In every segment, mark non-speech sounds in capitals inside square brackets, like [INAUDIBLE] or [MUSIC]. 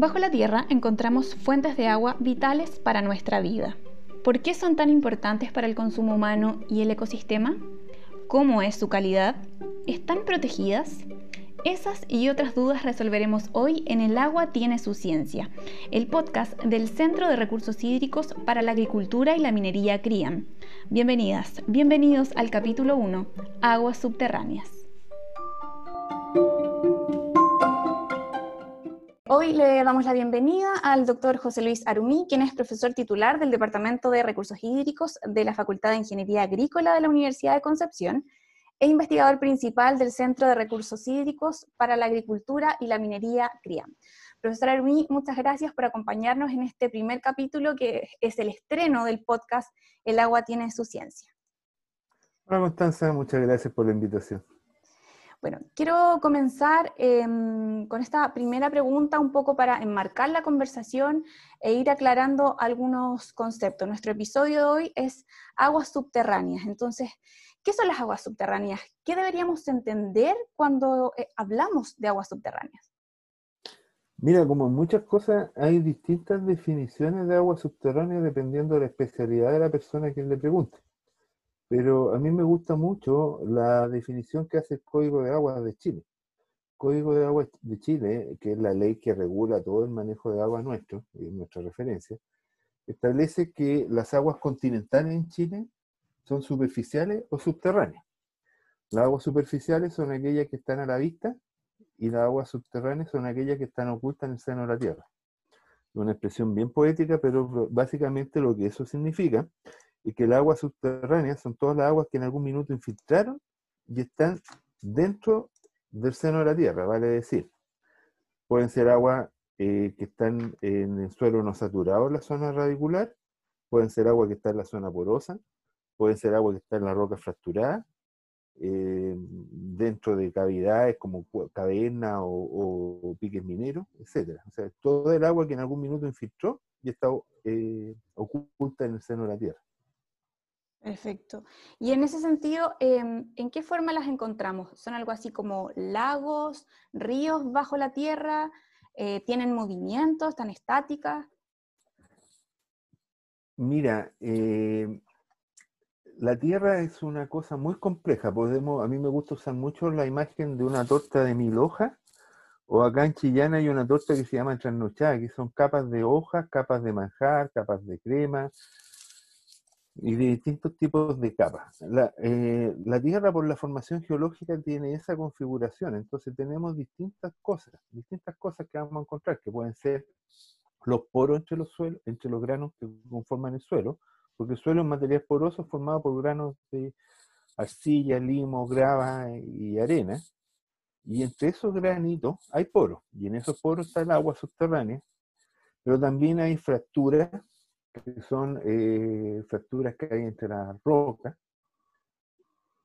Bajo la Tierra encontramos fuentes de agua vitales para nuestra vida. ¿Por qué son tan importantes para el consumo humano y el ecosistema? ¿Cómo es su calidad? ¿Están protegidas? Esas y otras dudas resolveremos hoy en El agua tiene su ciencia, el podcast del Centro de Recursos Hídricos para la Agricultura y la Minería CRIAM. Bienvenidas, bienvenidos al capítulo 1, Aguas Subterráneas. Hoy le damos la bienvenida al doctor José Luis Arumí, quien es profesor titular del Departamento de Recursos Hídricos de la Facultad de Ingeniería Agrícola de la Universidad de Concepción e investigador principal del Centro de Recursos Hídricos para la Agricultura y la Minería CRIAM. Profesor Arumí, muchas gracias por acompañarnos en este primer capítulo que es el estreno del podcast El agua tiene su ciencia. Hola Constanza, muchas gracias por la invitación. Bueno, quiero comenzar em, con esta primera pregunta un poco para enmarcar la conversación e ir aclarando algunos conceptos. Nuestro episodio de hoy es aguas subterráneas. Entonces, ¿qué son las aguas subterráneas? ¿Qué deberíamos entender cuando eh, hablamos de aguas subterráneas? Mira, como en muchas cosas hay distintas definiciones de aguas subterráneas dependiendo de la especialidad de la persona a quien le pregunte. Pero a mí me gusta mucho la definición que hace el Código de Aguas de Chile. Código de Aguas de Chile, que es la ley que regula todo el manejo de agua nuestro, y nuestra referencia, establece que las aguas continentales en Chile son superficiales o subterráneas. Las aguas superficiales son aquellas que están a la vista y las aguas subterráneas son aquellas que están ocultas en el seno de la tierra. Una expresión bien poética, pero básicamente lo que eso significa y que el agua subterránea son todas las aguas que en algún minuto infiltraron y están dentro del seno de la Tierra, vale decir. Pueden ser aguas eh, que están en el suelo no saturado en la zona radicular, pueden ser agua que está en la zona porosa, pueden ser agua que está en la roca fracturada, eh, dentro de cavidades como cavernas o, piques mineros, etc. O sea, todo el agua que en algún minuto infiltró y está eh, oculta en el seno de la Tierra. Perfecto. Y en ese sentido, em, ¿en qué forma las encontramos? ¿Son algo así como lagos, ríos bajo la tierra? Eh, ¿Tienen movimientos, están estáticas? Mira, eh, la tierra es una cosa muy compleja. Podemos, a mí me gusta usar mucho la imagen de una torta de mil hojas, o acá en Chillán hay una torta que se llama trasnochada, que son capas de hojas, capas de manjar, capas de crema, y de distintos tipos de capas. Eh, la, Tierra por la formación geológica tiene esa configuración, entonces tenemos distintas cosas, distintas cosas que vamos a encontrar, que pueden ser los poros entre los suelos, entre los granos que conforman el suelo, porque el suelo es material poroso formado por granos de arcilla, limo, grava y arena, y entre esos granitos hay poros, y en esos poros está el agua subterránea, pero también hay fracturas que son eh, fracturas que hay entre las rocas,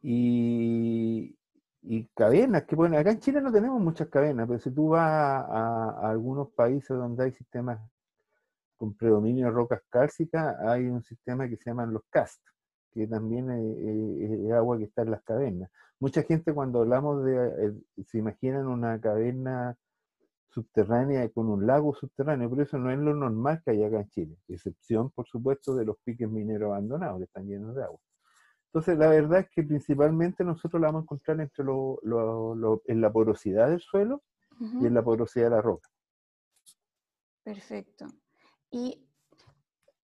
y, y cavernas, que bueno, acá en Chile no tenemos muchas cavernas, pero si tú vas a, algunos países donde hay sistemas con predominio de rocas cálcicas, hay un sistema que se llaman los cast, que también es, agua que está en las cavernas. Mucha gente cuando hablamos de, eh, se imaginan una caverna subterránea con un lago subterráneo, pero eso no es lo normal que hay acá en Chile, excepción, por supuesto, de los piques mineros abandonados que están llenos de agua. Entonces, la verdad es que principalmente nosotros la vamos a encontrar entre lo, en la porosidad del suelo y en la porosidad de la roca. Perfecto. ¿Y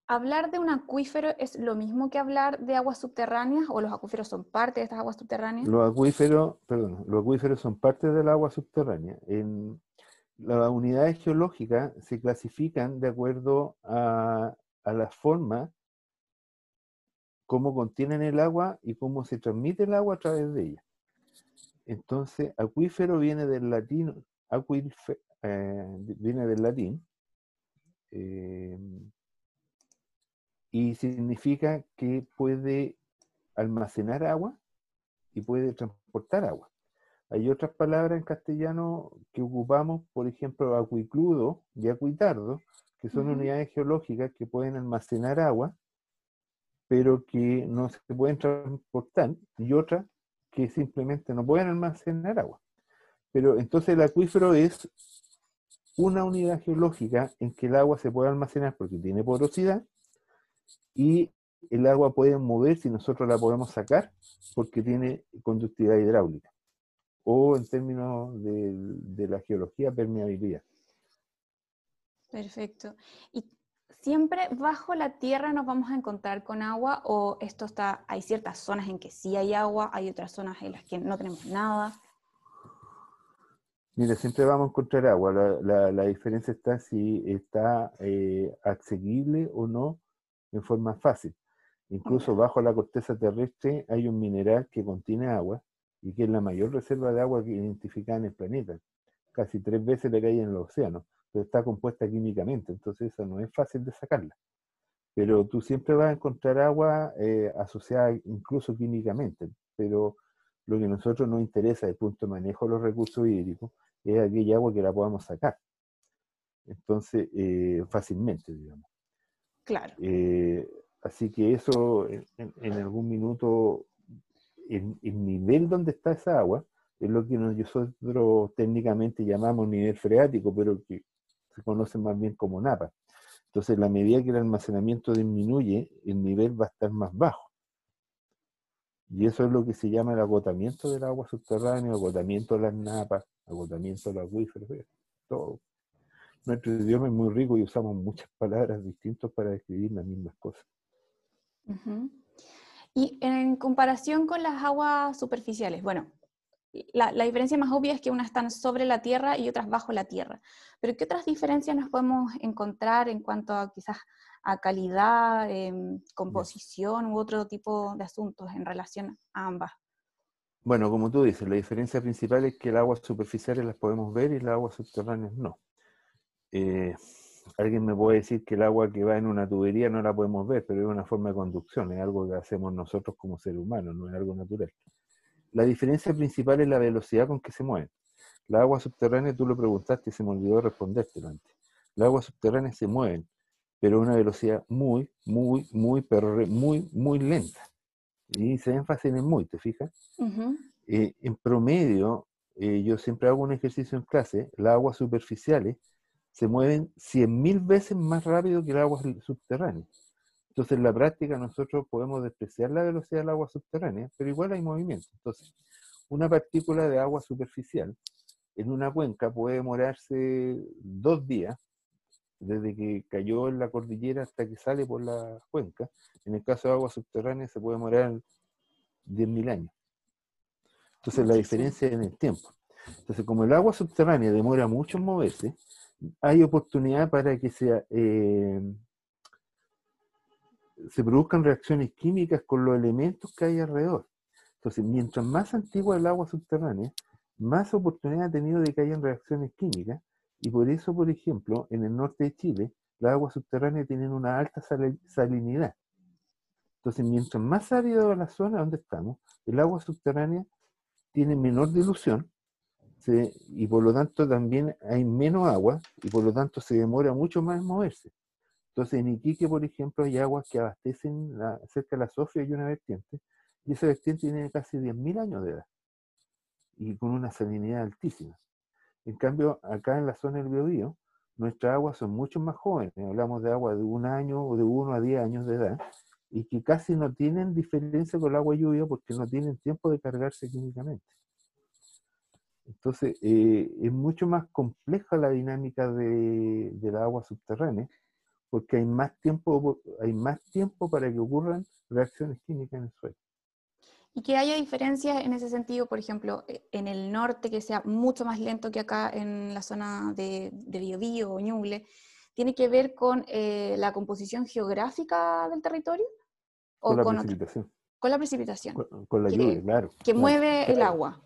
hablar de un acuífero es lo mismo que hablar de aguas subterráneas o los acuíferos son parte de estas aguas subterráneas? Los acuíferos, perdón, los acuíferos son parte del agua subterránea. En, las unidades geológicas se clasifican de acuerdo a, la forma cómo contienen el agua y cómo se transmite el agua a través de ella. Entonces, acuífero viene del latín, eh, del latín, eh, y significa que puede almacenar agua y puede transportar agua. Hay otras palabras en castellano que ocupamos, por ejemplo, acuicludo y acuitardo, que son unidades geológicas que pueden almacenar agua, pero que no se pueden transportar, y otras que simplemente no pueden almacenar agua. Pero entonces el acuífero es una unidad geológica en que el agua se puede almacenar porque tiene porosidad y el agua puede mover si nosotros la podemos sacar porque tiene conductividad hidráulica o en términos de, de la geología, permeabilidad. Perfecto. ¿Y siempre bajo la tierra nos vamos a encontrar con agua o esto está, hay ciertas zonas en que sí hay agua, hay otras zonas en las que no tenemos nada? Mira, siempre vamos a encontrar agua. La, diferencia está si está eh, accesible o no en forma fácil. Incluso bajo la corteza terrestre hay un mineral que contiene agua y que es la mayor reserva de agua que identificada en el planeta. Casi tres veces la que hay en el océano pero está compuesta químicamente, entonces eso no es fácil de sacarla. Pero tú siempre vas a encontrar agua eh, asociada incluso químicamente, pero lo que a nosotros nos interesa desde el punto de manejo de los recursos hídricos es aquella agua que la podamos sacar. Entonces, eh, fácilmente, digamos. Claro. Eh, así que eso, en, algún minuto, el, el, nivel donde está esa agua, es lo que nosotros técnicamente llamamos nivel freático, pero que se conoce más bien como napa. Entonces, la medida que el almacenamiento disminuye, el nivel va a estar más bajo. Y eso es lo que se llama el agotamiento del agua subterránea, agotamiento de las napas, agotamiento de los acuíferos, todo. Nuestro idioma es muy rico y usamos muchas palabras distintas para describir las mismas cosas. Y en comparación con las aguas superficiales, bueno, la, diferencia más obvia es que unas están sobre la tierra y otras bajo la tierra. Pero ¿qué otras diferencias nos podemos encontrar en cuanto a quizás a calidad, em, composición u otro tipo de asuntos en relación a ambas? Bueno, como tú dices, la diferencia principal es que el agua superficiales las podemos ver y las aguas subterráneas no. Eh, alguien me puede decir que el agua que va en una tubería no la podemos ver, pero es una forma de conducción, es algo que hacemos nosotros como seres humanos, no es algo natural. La diferencia principal es la velocidad con que se mueven. La agua subterránea, tú lo preguntaste y se me olvidó responderte antes. Las aguas subterráneas se mueven, pero a una velocidad muy, muy, muy, pero muy, muy lenta. Y se énfasis en muy, ¿te fijas? Eh, en promedio, eh, yo siempre hago un ejercicio en clase, las aguas superficiales se mueven 100.000 veces más rápido que las aguas subterráneas. Entonces, en la práctica nosotros podemos despreciar la velocidad del agua subterránea, pero igual hay movimiento. Entonces, una partícula de agua superficial en una cuenca puede demorarse dos días, desde que cayó en la cordillera hasta que sale por la cuenca. En el caso de agua subterránea se puede demorar 10.000 años. Entonces, la diferencia es en el tiempo. Entonces, como el agua subterránea demora mucho en moverse, hay oportunidad para que sea... Eh, se produzcan reacciones químicas con los elementos que hay alrededor. Entonces, mientras más antigua el agua subterránea, más oportunidad ha tenido de que hayan reacciones químicas, y por eso, por ejemplo, en el norte de Chile, las aguas subterráneas tienen una alta salinidad. Entonces, mientras más árido la zona donde estamos, el agua subterránea tiene menor dilución, y por lo tanto también hay menos agua, y por lo tanto se demora mucho más en moverse. Entonces, en Iquique, por ejemplo, hay aguas que abastecen cerca de la Sofía y una vertiente, y esa vertiente tiene casi 10.000 años de edad, y con una salinidad altísima. En cambio, acá en la zona del Biobío, nuestras aguas son mucho más jóvenes, hablamos de agua de un año o de uno a 10 años de edad, y que casi no tienen diferencia con el agua lluvia porque no tienen tiempo de cargarse químicamente. Entonces, eh, es mucho más compleja la dinámica de, de la agua subterránea, porque hay más tiempo, hay más tiempo para que ocurran reacciones químicas en el suelo. Y que haya diferencias en ese sentido, por ejemplo, e, en el norte, que sea mucho más lento que acá en la zona de, de Biobío o Ñuble, ¿tiene que ver con eh, la composición geográfica del territorio? ¿O con la precipitación. con la precipitación. Con, la lluvia, claro. Que mueve el agua.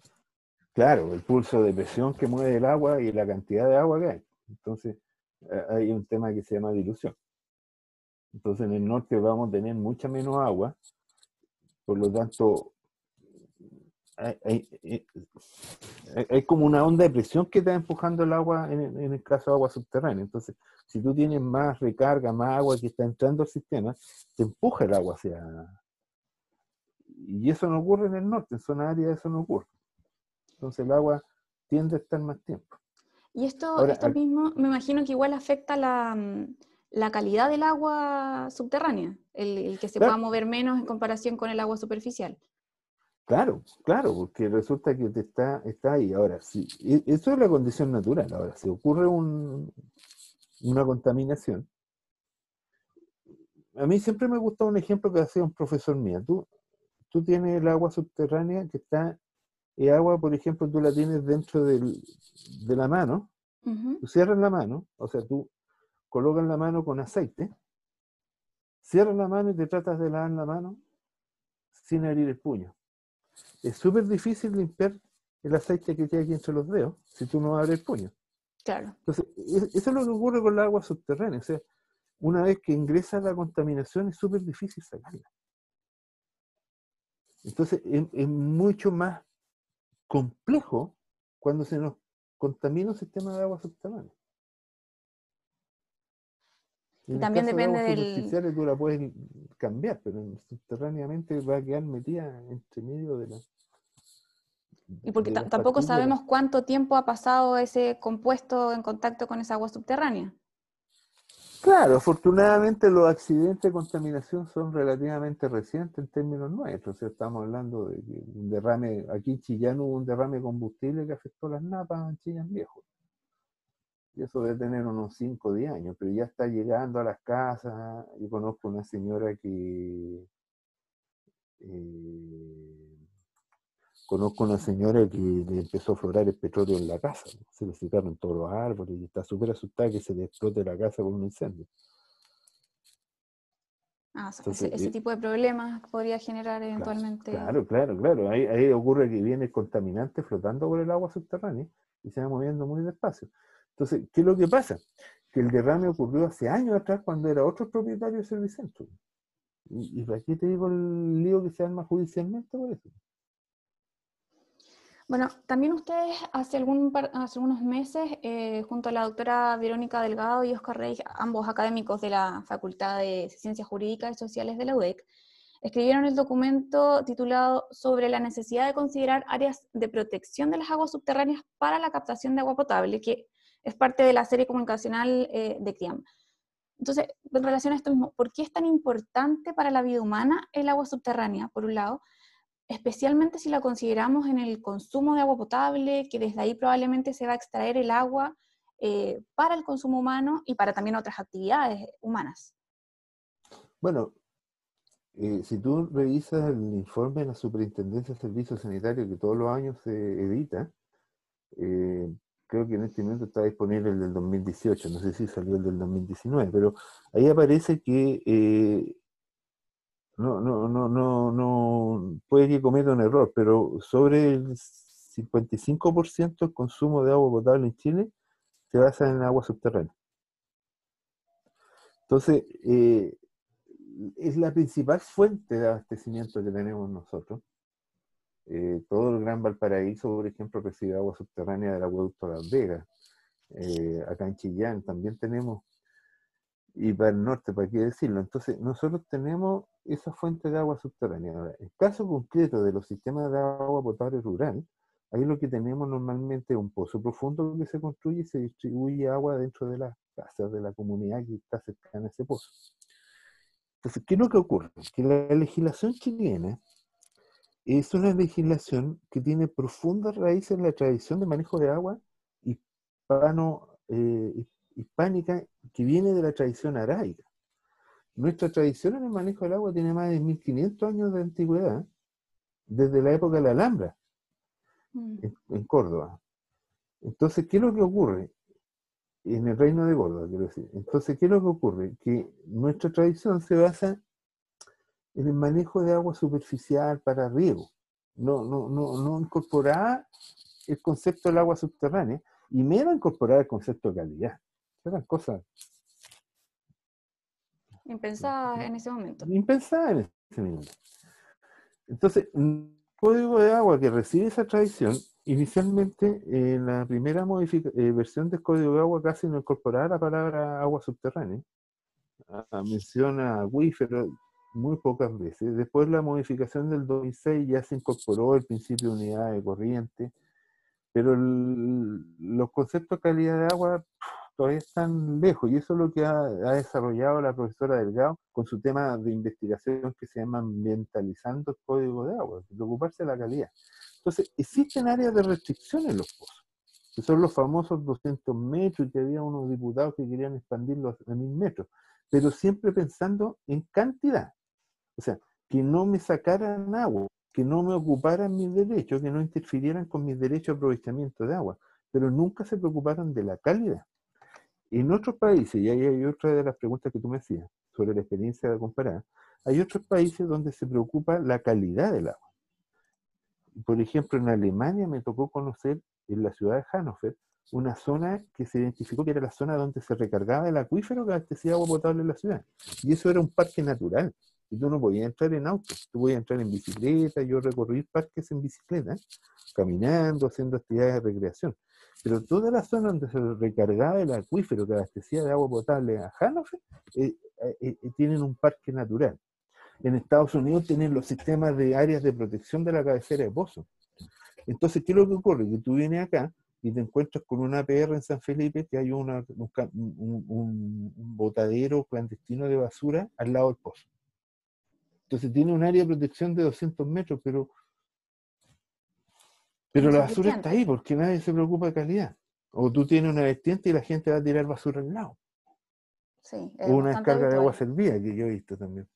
Claro, el pulso de presión que mueve el agua y la cantidad de agua que hay. Entonces, eh, hay un tema que se llama dilución. Entonces en el norte vamos a tener mucha menos agua, por lo tanto hay, hay, como una onda de presión que está empujando el agua en, en, el caso de agua subterránea. Entonces, si tú tienes más recarga, más agua que está entrando al sistema, te empuja el agua hacia... Y eso no ocurre en el norte, en zona área eso no ocurre. Entonces el agua tiende a estar más tiempo. Y esto, esto mismo, me imagino que igual afecta la, mm, calidad del agua subterránea, el, que se pueda mover menos en comparación con el agua superficial. Claro, claro, porque resulta que te está, está ahí. Ahora, sí, e, eso es la condición natural. Ahora, si ocurre una contaminación, a mí siempre me gusta un ejemplo que hacía un profesor mío. Tú, tú tienes el agua subterránea que está, el agua, por ejemplo, tú la tienes dentro del, de la mano, tú cierras la mano, o sea, tú colocas la mano con aceite, cierras la mano y te tratas de lavar la mano sin abrir el puño. Es súper difícil limpiar el aceite que tiene aquí entre los dedos si tú no abres el puño. Claro. Entonces, e, eso es lo que ocurre con el agua subterránea. O sea, una vez que ingresa la contaminación es súper difícil sacarla. Entonces, es, mucho más complejo cuando se nos contamina un sistema de agua subterránea. y también depende del... tú la puedes cambiar, pero subterráneamente va a quedar metida entre medio de la... Y porque tampoco sabemos cuánto tiempo ha pasado ese compuesto en contacto con esa agua subterránea. Claro, afortunadamente los accidentes de contaminación son relativamente recientes en términos nuestros. estamos hablando de un derrame, aquí en Chillán hubo un derrame de combustible que afectó las napas en Chillán Viejo. Y eso debe tener unos 5 o 10 años, pero ya está llegando a las casas. Yo conozco una señora que eh, Conozco una señora que le empezó a florar el petróleo en la casa, se le secaron todos los árboles y está súper asustada que se le explote la casa con un incendio. Ah, ese, eh tipo de problemas podría generar eventualmente. Claro, claro, claro. Ahí, ahí, ocurre que viene el contaminante flotando por el agua subterránea y se va moviendo muy despacio. Entonces, ¿qué es lo que pasa? Que el derrame ocurrió hace años atrás cuando era otro propietario de Servicentro. Y, y aquí te digo el lío que se arma judicialmente por eso. Bueno, también ustedes hace, algunos meses, eh, junto a la doctora Verónica Delgado y Oscar Rey, ambos académicos de la Facultad de Ciencias Jurídicas y Sociales de la UDEC, escribieron el documento titulado Sobre la necesidad de considerar áreas de protección de las aguas subterráneas para la captación de agua potable, que es parte de la serie comunicacional eh, de CRIAM. Entonces, en relación a esto mismo, ¿por qué es tan importante para la vida humana el agua subterránea, por un lado? Especialmente si la consideramos en el consumo de agua potable, que desde ahí probablemente se va a extraer el agua eh, para el consumo humano y para también otras actividades humanas. Bueno, eh, si tú revisas el informe de la Superintendencia de Servicios Sanitarios que todos los años se edita, eh, creo que en este momento está disponible el del 2018, no sé si salió el del 2019, pero ahí aparece que no, no, no, no, no, puede que cometa un error, pero sobre el 55% del consumo de agua potable en Chile se basa en agua subterránea. Entonces, eh, es la principal fuente de abastecimiento que tenemos nosotros. Eh, todo el Gran Valparaíso, por ejemplo, recibe agua subterránea del acueducto Las Vegas. Eh, acá en Chillán también tenemos y para el norte, ¿para qué decirlo? Entonces, nosotros tenemos esa fuente de agua subterránea. Ahora, el caso concreto de los sistemas de agua potable rural, ahí lo que tenemos normalmente es un pozo profundo que se construye y se distribuye agua dentro de las casas de la comunidad que está cercana a ese pozo. Entonces, ¿qué es lo que ocurre? Que la legislación chilena es una legislación que tiene profundas raíces en la tradición de manejo de agua hispano, eh, hispánica que viene de la tradición araica. Nuestra tradición en el manejo del agua tiene más de 1500 años de antigüedad, desde la época de la Alhambra, mm. en, Córdoba. Entonces, ¿qué es lo que ocurre? En el reino de Córdoba, quiero decir. Entonces, ¿qué es lo que ocurre? Que nuestra tradición se basa en el manejo de agua superficial para riego. No, no, no, no incorporar el concepto del agua subterránea y menos incorporar el concepto de calidad. Eran cosas. Impensadas en ese momento. Impensadas en ese momento. Entonces, el código de agua que recibe esa tradición, inicialmente en la primera eh, versión del código de agua casi no incorporaba la palabra agua subterránea. Ah, menciona acuífero muy pocas veces. Después la modificación del 2006 ya se incorporó el principio de unidad de corriente pero los conceptos de calidad de agua todavía están lejos y eso es lo que ha, desarrollado la profesora Delgado con su tema de investigación que se llama ambientalizando el código de agua, preocuparse de la calidad. Entonces, existen áreas de restricción en los pozos, que son los famosos 200 metros y que había unos diputados que querían expandirlos a 1000 metros, pero siempre pensando en cantidad. O sea, que no me sacaran agua, que no me ocuparan mis derechos, que no interfirieran con mis derechos de aprovechamiento de agua, pero nunca se preocuparon de la calidad. En otros países, y ahí hay otra de las preguntas que tú me hacías sobre la experiencia de comparar, hay otros países donde se preocupa la calidad del agua. Por ejemplo, en Alemania me tocó conocer en la ciudad de Hannover una zona que se identificó que era la zona donde se recargaba el acuífero que abastecía agua potable en la ciudad. Y eso era un parque natural. Y tú no podías entrar en auto, tú podías entrar en bicicleta. Yo recorrí parques en bicicleta, caminando, haciendo actividades de recreación. Pero toda la zona donde se recargaba el acuífero que abastecía de agua potable a Hannover, eh, eh, eh, tienen un parque natural. En Estados Unidos tienen los sistemas de áreas de protección de la cabecera de pozo. Entonces, ¿qué es lo que ocurre? Que tú vienes acá y te encuentras con una APR en San Felipe que hay un, un, botadero clandestino de basura al lado del pozo. Entonces tiene un área de protección de 200 metros, pero, pero la basura está ahí porque nadie se preocupa de calidad. O tú tienes una vertiente y la gente va a tirar basura al lado. Sí, o una descarga de agua servida que yo he visto también.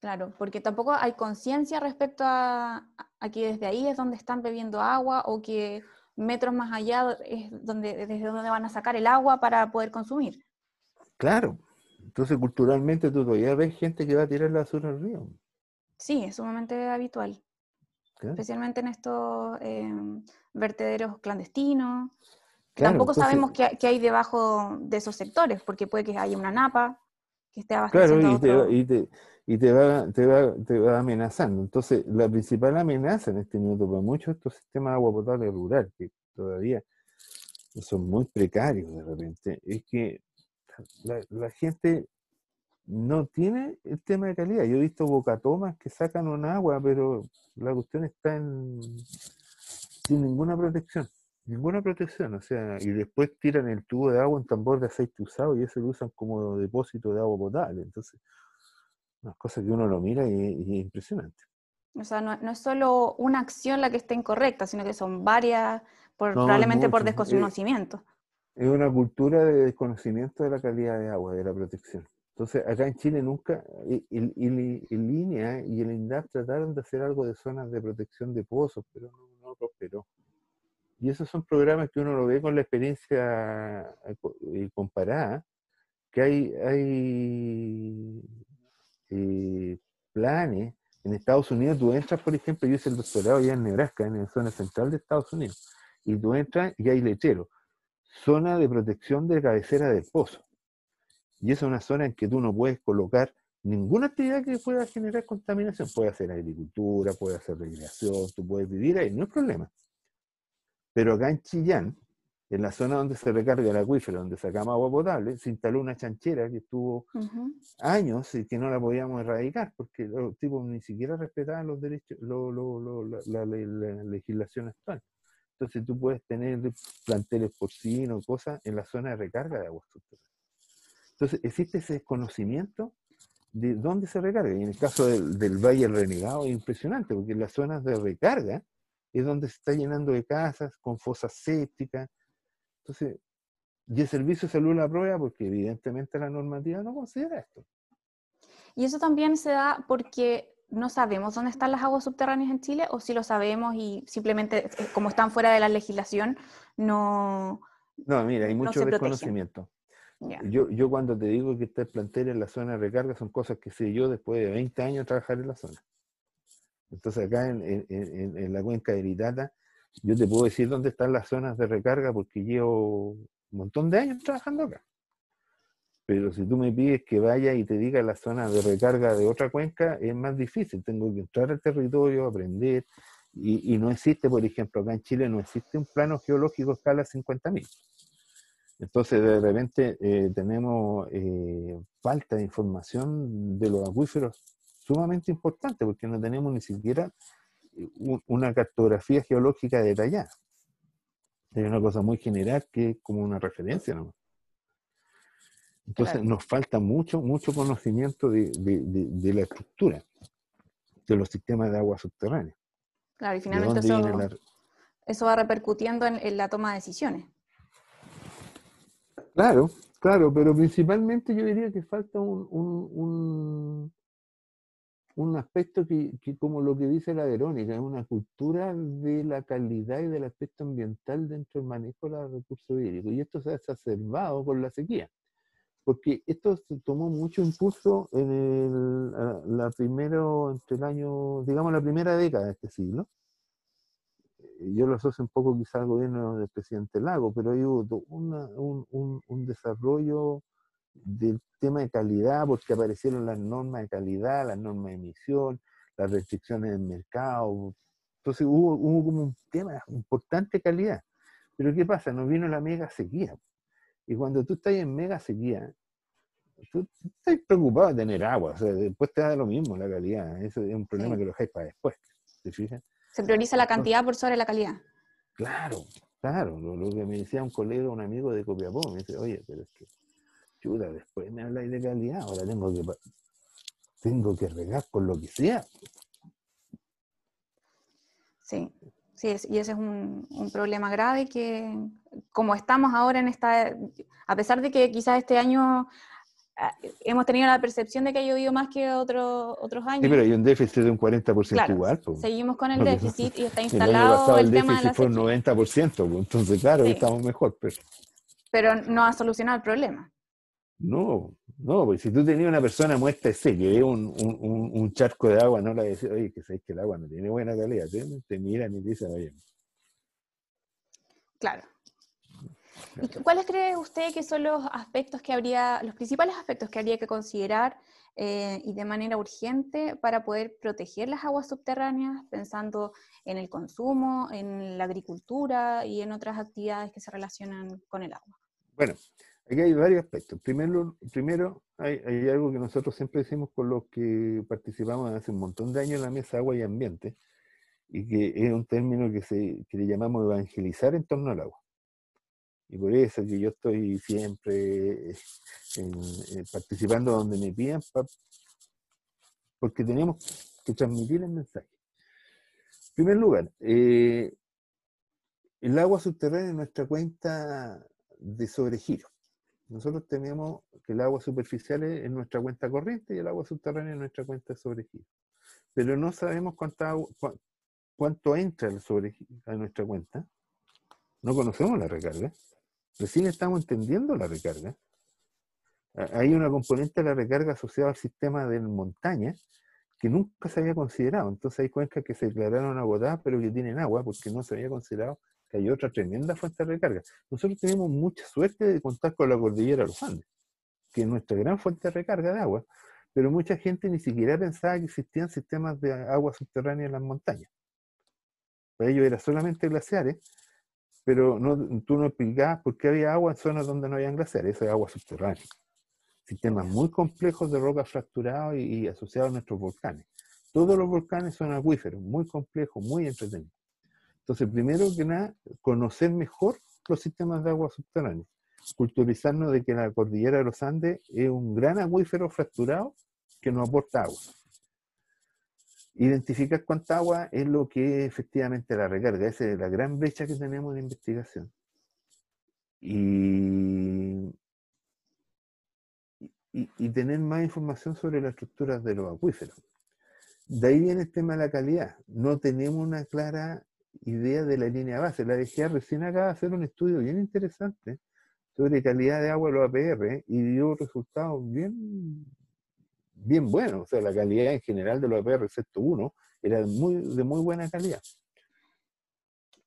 Claro, porque tampoco hay conciencia respecto a, a, que desde ahí es donde están bebiendo agua o que metros más allá es donde, desde donde van a sacar el agua para poder consumir. Claro, entonces, culturalmente, tú todavía ves gente que va a tirar la basura al río. Sí, es sumamente habitual. Especialmente en estos em, vertederos clandestinos. Tampoco sabemos qué, hay debajo de esos sectores, porque puede que haya una napa que esté abasteciendo. Claro, y, te, y, te, y te, va, te, va, te va amenazando. Entonces, la principal amenaza en este minuto para muchos de estos sistemas de agua potable rural, que todavía son muy precarios de repente, es que la, gente no tiene el tema de calidad. Yo he visto bocatomas que sacan un agua, pero la cuestión está en, sin ninguna protección. Ninguna protección, o sea, y después tiran el tubo de agua en tambor de aceite usado y eso lo usan como depósito de agua potable. Entonces, una cosa que uno lo mira y, es impresionante. O sea, no, es solo una acción la que está incorrecta, sino que son varias, probablemente por desconocimiento es una cultura de desconocimiento de la calidad de agua, de la protección. Entonces, acá en Chile nunca, en línea y el INDAP trataron de hacer algo de zonas de protección de pozos, pero no, prosperó. Y esos son programas que uno lo ve con la experiencia eh, comparada, que hay, hay eh, planes. En Estados Unidos tú entras, por ejemplo, yo hice el doctorado allá en Nebraska, en la zona central de Estados Unidos, y tú entras y hay lecheros zona de protección de cabecera del pozo. Y esa es una zona en que tú no puedes colocar ninguna actividad que pueda generar contaminación. Puede hacer agricultura, puede hacer recreación, tú puedes vivir ahí, no hay problema. Pero acá en Chillán, en la zona donde se recarga el acuífero, donde sacamos agua potable, se instaló una chanchera que estuvo años y que no la podíamos erradicar porque los tipos ni siquiera respetaban los derechos, la, legislación actual. Entonces tú puedes tener planteles porcinos, cosas en la zona de recarga de aguas subterráneas. Entonces existe ese desconocimiento de dónde se recarga. Y en el caso del, del Valle Renegado es impresionante, porque en las zonas de recarga es donde se está llenando de casas con fosas sépticas. Entonces, y el servicio de salud la prueba porque evidentemente la normativa no considera esto. Y eso también se da porque no sabemos dónde están las aguas subterráneas en Chile o si lo sabemos y simplemente eh, como están fuera de la legislación no... No, mira, hay mucho desconocimiento. Yo, yo cuando te digo que está el plantel en la zona de recarga son cosas que sé yo después de 20 años trabajar en la zona. Entonces acá en, la cuenca de Iritata yo te puedo decir dónde están las zonas de recarga porque llevo un montón de años trabajando acá. Pero si tú me pides que vaya y te diga la zona de recarga de otra cuenca, es más difícil. Tengo que entrar al territorio, aprender. Y, no existe, por ejemplo, acá en Chile no existe un plano geológico a escala 50.000. Entonces, de repente eh, tenemos eh, falta de información de los acuíferos sumamente importante, porque no tenemos ni siquiera una cartografía geológica detallada. Es una cosa muy general que es como una referencia nomás. Entonces nos falta mucho, mucho conocimiento de, la estructura de los sistemas de agua subterránea. Claro, y finalmente eso, va repercutiendo en, la toma de decisiones. Claro, claro, pero principalmente yo diría que falta un, un, aspecto que, como lo que dice la Verónica, es una cultura de la calidad y del aspecto ambiental dentro del manejo de los recursos hídricos. Y esto se ha exacerbado con la sequía porque esto se tomó mucho impulso en el, la primero, entre el año, digamos, la primera década de este siglo. Yo lo asocio un poco quizá al gobierno del presidente Lago, pero hay un, un, un, desarrollo del tema de calidad, porque aparecieron las normas de calidad, las normas de emisión, las restricciones del mercado. Entonces hubo, hubo como un tema importante de calidad. Pero ¿qué pasa? Nos vino la mega sequía. Y cuando tú estás en mega sequía, tú, estás preocupado de tener agua, o sea, después te da lo mismo la calidad. Eso es un problema que lo dejáis para después. ¿Te fijas? Se prioriza la cantidad por sobre la calidad. Claro, claro. Lo, que me decía un colega, un amigo de Copiapó, me dice, oye, pero es que, chuta, después me habláis de calidad, ahora tengo que, tengo que regar por lo que sea. Sí, Sí, y ese es un, problema grave que, como estamos ahora en esta, a pesar de que quizás este año hemos tenido la percepción de que ha llovido más que otros otros años. Sí, pero hay un déficit de un 40% igual. Seguimos con el [LAUGHS] déficit y está instalado el, tema de la fue un 90%, entonces claro, estamos mejor. Pero... pero no ha solucionado el problema. No, no, porque si tú tenías una persona muestra ese que ve un, un, charco de agua, no le decís, oye, que sabes que el agua no tiene buena calidad, te, miran y te dicen, oye. Claro. ¿Y cuáles cree usted que son los aspectos que habría, los principales aspectos que habría que considerar eh, y de manera urgente para poder proteger las aguas subterráneas, pensando en el consumo, en la agricultura y en otras actividades que se relacionan con el agua? Bueno, Aquí hay varios aspectos. Primero, primero hay, algo que nosotros siempre decimos con los que participamos hace un montón de años en la mesa Agua y Ambiente, y que es un término que, se, que le llamamos evangelizar en torno al agua. Y por eso que yo estoy siempre eh, participando donde me pidan, porque tenemos que transmitir el mensaje. En primer lugar, eh, el agua subterránea es nuestra cuenta de sobregiro. Nosotros tenemos que el agua superficial es nuestra cuenta corriente y el agua subterránea es nuestra cuenta sobregiro. Pero no sabemos cuánta, cuánto entra sobregiro a nuestra cuenta. No conocemos la recarga. Recién estamos entendiendo la recarga. Hay una componente de la recarga asociada al sistema de montaña que nunca se había considerado. Entonces hay cuencas que se declararon agotadas pero que tienen agua porque no se había considerado hay otra tremenda fuente de recarga. Nosotros tenemos mucha suerte de contar con la cordillera los Andes, que es nuestra gran fuente de recarga de agua, pero mucha gente ni siquiera pensaba que existían sistemas de agua subterránea en las montañas. Para ellos era solamente glaciares, pero no, tú no explicabas por qué había agua en zonas donde no había glaciares, eso es agua subterránea. Sistemas muy complejos de roca fracturados y, y asociados a nuestros volcanes. Todos los volcanes son acuíferos, muy complejos, muy entretenidos. Entonces, primero que nada, conocer mejor los sistemas de agua subterráneos. Culturizarnos de que la cordillera de los Andes es un gran acuífero fracturado que nos aporta agua. Identificar cuánta agua es lo que es efectivamente la recarga. Esa es la gran brecha que tenemos en investigación. Y, y, y, tener más información sobre las estructuras de los acuíferos. De ahí viene el tema de la calidad. No tenemos una clara idea de la línea base. La DGA recién acaba de hacer un estudio bien interesante sobre calidad de agua de los APR y dio resultados bien, bien buenos. O sea, la calidad en general de los APR, excepto uno, era de muy, de muy buena calidad.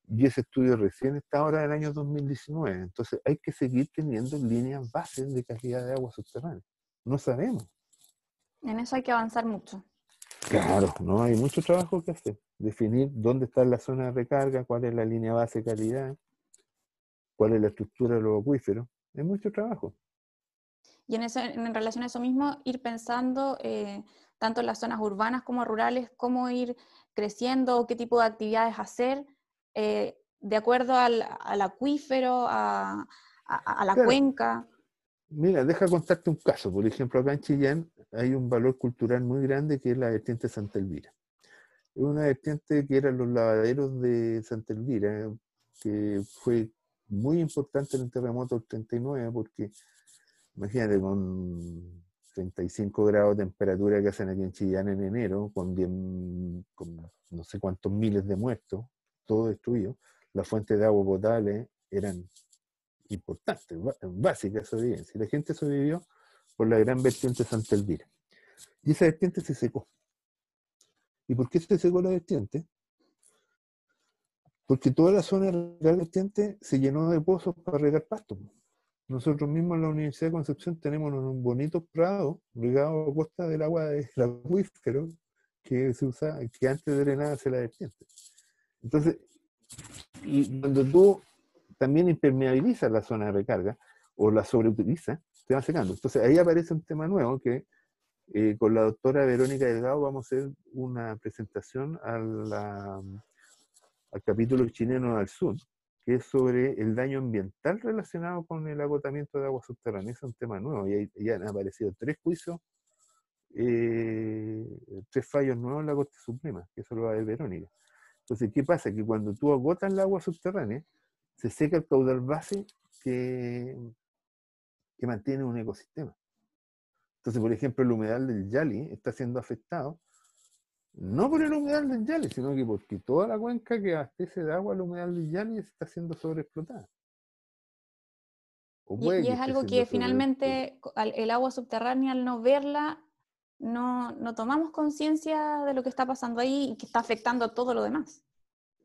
Y ese estudio recién está ahora del año 2019. Entonces hay que seguir teniendo líneas bases de calidad de agua subterránea. No sabemos. En eso hay que avanzar mucho. Claro, no hay mucho trabajo que hacer. Definir dónde está la zona de recarga, cuál es la línea base de calidad, cuál es la estructura de los acuíferos. Hay mucho trabajo. Y en, en relación a eso mismo, ir pensando eh, tanto en las zonas urbanas como rurales, cómo ir creciendo, qué tipo de actividades hacer, eh, de acuerdo al, acuífero, a, la cuenca. Mira, deja contarte un caso. Por ejemplo, acá en Chillán hay un valor cultural muy grande que es la vertiente Santa Elvira. Es una vertiente que eran los lavaderos de Santa Elvira, que fue muy importante en el terremoto del 39, porque imagínate, con 35 grados de temperatura que hacen aquí en Chillán en enero, con, con no sé cuántos miles de muertos, todo destruido, las fuentes de agua potable eran importantes, básicas sobrevivencia. Y la gente sobrevivió por la gran vertiente Santa Elvira. Y esa vertiente se secó. ¿Y por qué se secó la vertiente? Porque toda la zona de la vertiente se llenó de pozos para regar pasto. Nosotros mismos en la Universidad de Concepción tenemos un bonito prado regado a costa del agua del acuífero que se usa, que antes drenaba hacia la vertiente. Entonces, y cuando tú también impermeabilizas la zona de recarga o la sobreutilizas, te va secando. Entonces ahí aparece un tema nuevo que eh, con la doctora Verónica Delgado vamos a hacer una presentación al capítulo chileno al sur, que es sobre el daño ambiental relacionado con el agotamiento de agua subterránea. Es un tema nuevo y ya han aparecido tres juicios, eh, tres fallos nuevos en la Corte Suprema, que eso lo va a ver Verónica. Entonces, ¿qué pasa? Que cuando tú agotas el agua subterránea, se seca el caudal base que, que mantiene un ecosistema. Entonces, por ejemplo, el humedal del Yali está siendo afectado no por el humedal del Yali, sino que porque toda la cuenca que abastece de agua al humedal del Yali está siendo sobreexplotada. Y, y, es algo que finalmente el agua subterránea, al no verla, no, no tomamos conciencia de lo que está pasando ahí y que está afectando a todo lo demás.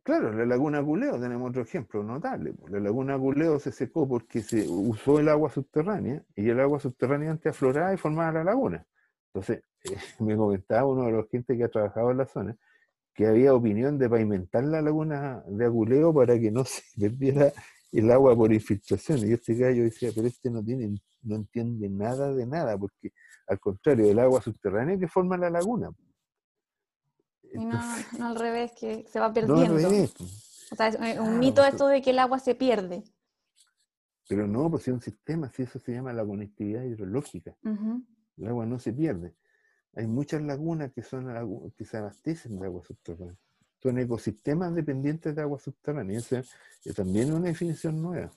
Claro, la laguna Culeo tenemos otro ejemplo notable. La laguna Culeo se secó porque se usó el agua subterránea y el agua subterránea antes afloraba y formaba la laguna. Entonces, eh, [LAUGHS] me comentaba uno de los gente que ha trabajado en la zona que había opinión de pavimentar la laguna de Aguleo para que no [LAUGHS] se perdiera el agua por infiltración. Y este gallo decía, pero este no tiene, no entiende nada de nada, porque al contrario, el agua subterránea que forma la laguna. y no, no, al revés, que se va [LAUGHS] perdiendo. O sea, es un mito esto de que el agua se pierde. Pero no, pues es un sistema, si eso se llama la conectividad hidrológica. El agua no se pierde. Hay muchas lagunas que, son, que se abastecen de agua subterránea. Son ecosistemas dependientes de agua subterránea. Esa es también una definición nueva.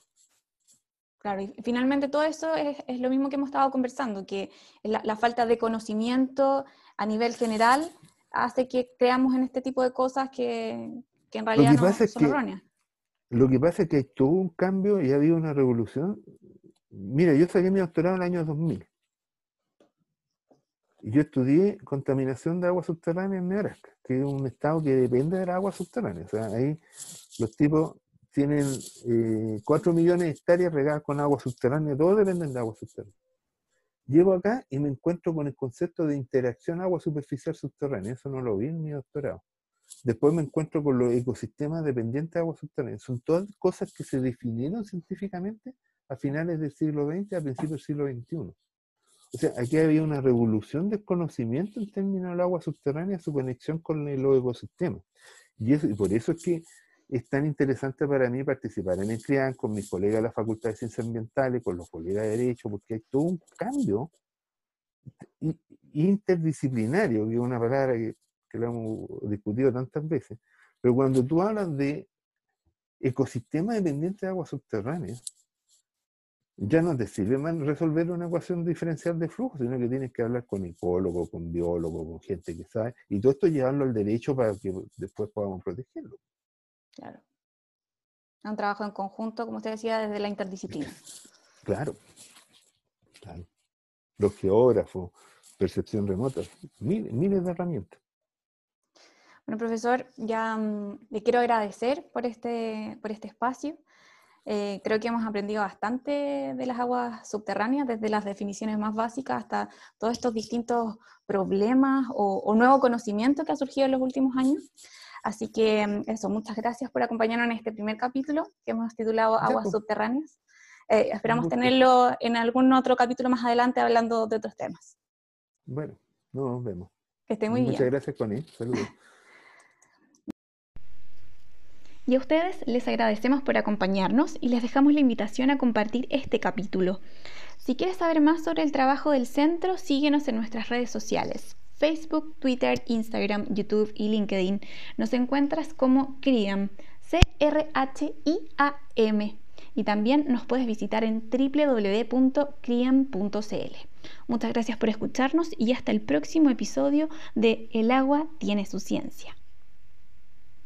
Claro, y finalmente todo eso es, lo mismo que hemos estado conversando, que la, falta de conocimiento a nivel general hace que creamos en este tipo de cosas que, en realidad no son erróneas. Lo que pasa es que tuvo un cambio y ha habido una revolución. Mira, yo saqué mi doctorado en el año 2000. Yo estudié contaminación de agua subterránea en Nebraska, que es un estado que depende de agua subterránea. O sea, ahí los tipos tienen eh, 4 millones de hectáreas regadas con agua subterránea, todos dependen de agua subterránea. Llego acá y me encuentro con el concepto de interacción agua superficial subterránea, eso no lo vi en mi doctorado. Después me encuentro con los ecosistemas dependientes de agua subterránea. Son todas cosas que se definieron científicamente a finales del siglo XX, a principios del siglo XXI. O sea, aquí había una revolución del conocimiento en términos del agua subterránea, su conexión con los ecosistemas. Y, eso, por eso es que es tan interesante para mí participar en el CRIAN con mis colegas de la Facultad de Ciencias Ambientales, con los colegas de Derecho, porque hay todo un cambio interdisciplinario, que es una palabra que, lo hemos discutido tantas veces, pero cuando tú hablas de ecosistema dependiente de agua subterránea, ya no te sirve más resolver una ecuación diferencial de flujo, sino que tienes que hablar con ecólogos, con biólogos, con gente que sabe, y todo esto llevarlo al derecho para que después podamos protegerlo. Claro. Un trabajo en conjunto, como usted decía, desde la interdisciplina. [LAUGHS] Claro. claro. Los geógrafos, percepción remota, miles, de herramientas. Bueno, profesor, ya mm, le quiero agradecer por este, por este espacio. Eh, creo que hemos aprendido bastante de las aguas subterráneas, desde las definiciones más básicas hasta todos estos distintos problemas o, o nuevo conocimiento que ha surgido en los últimos años. Así que mm, eso, muchas gracias por acompañarnos en este primer capítulo que hemos titulado Aguas pues. Subterráneas. Eh, esperamos tenerlo en algún otro capítulo más adelante hablando de otros temas. Bueno, nos vemos. Que esté muy bien. Muchas gracias, Connie. Saludos. Y a ustedes les agradecemos por acompañarnos y les dejamos la invitación a compartir este capítulo. Si quieres saber más sobre el trabajo del centro, síguenos en nuestras redes sociales. Facebook, Twitter, Instagram, YouTube y LinkedIn. Nos encuentras como CRIAM, C-R-H-I-A-M. Y también nos puedes visitar en www.criam.cl. Muchas gracias por escucharnos y hasta el próximo episodio de El agua tiene su ciencia.